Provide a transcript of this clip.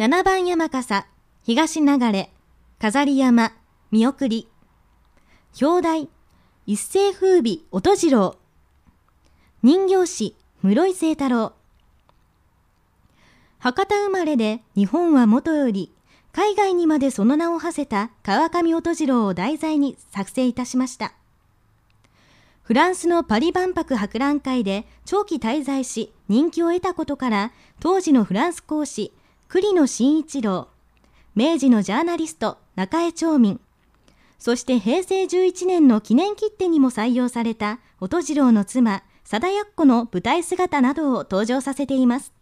7番山笠、東流れ、飾り山、見送り。表題、一世風靡音次郎。人形師、室井清太郎。博多生まれで日本はもとより海外にまでその名を馳せた川上音次郎を題材に作成いたしました。フランスのパリ万博博覧会で長期滞在し人気を得たことから当時のフランス講師栗野真一郎、明治のジャーナリスト中江町民、そして平成11年の記念切手にも採用された音次郎の妻、貞奴の舞台姿などを登場させています。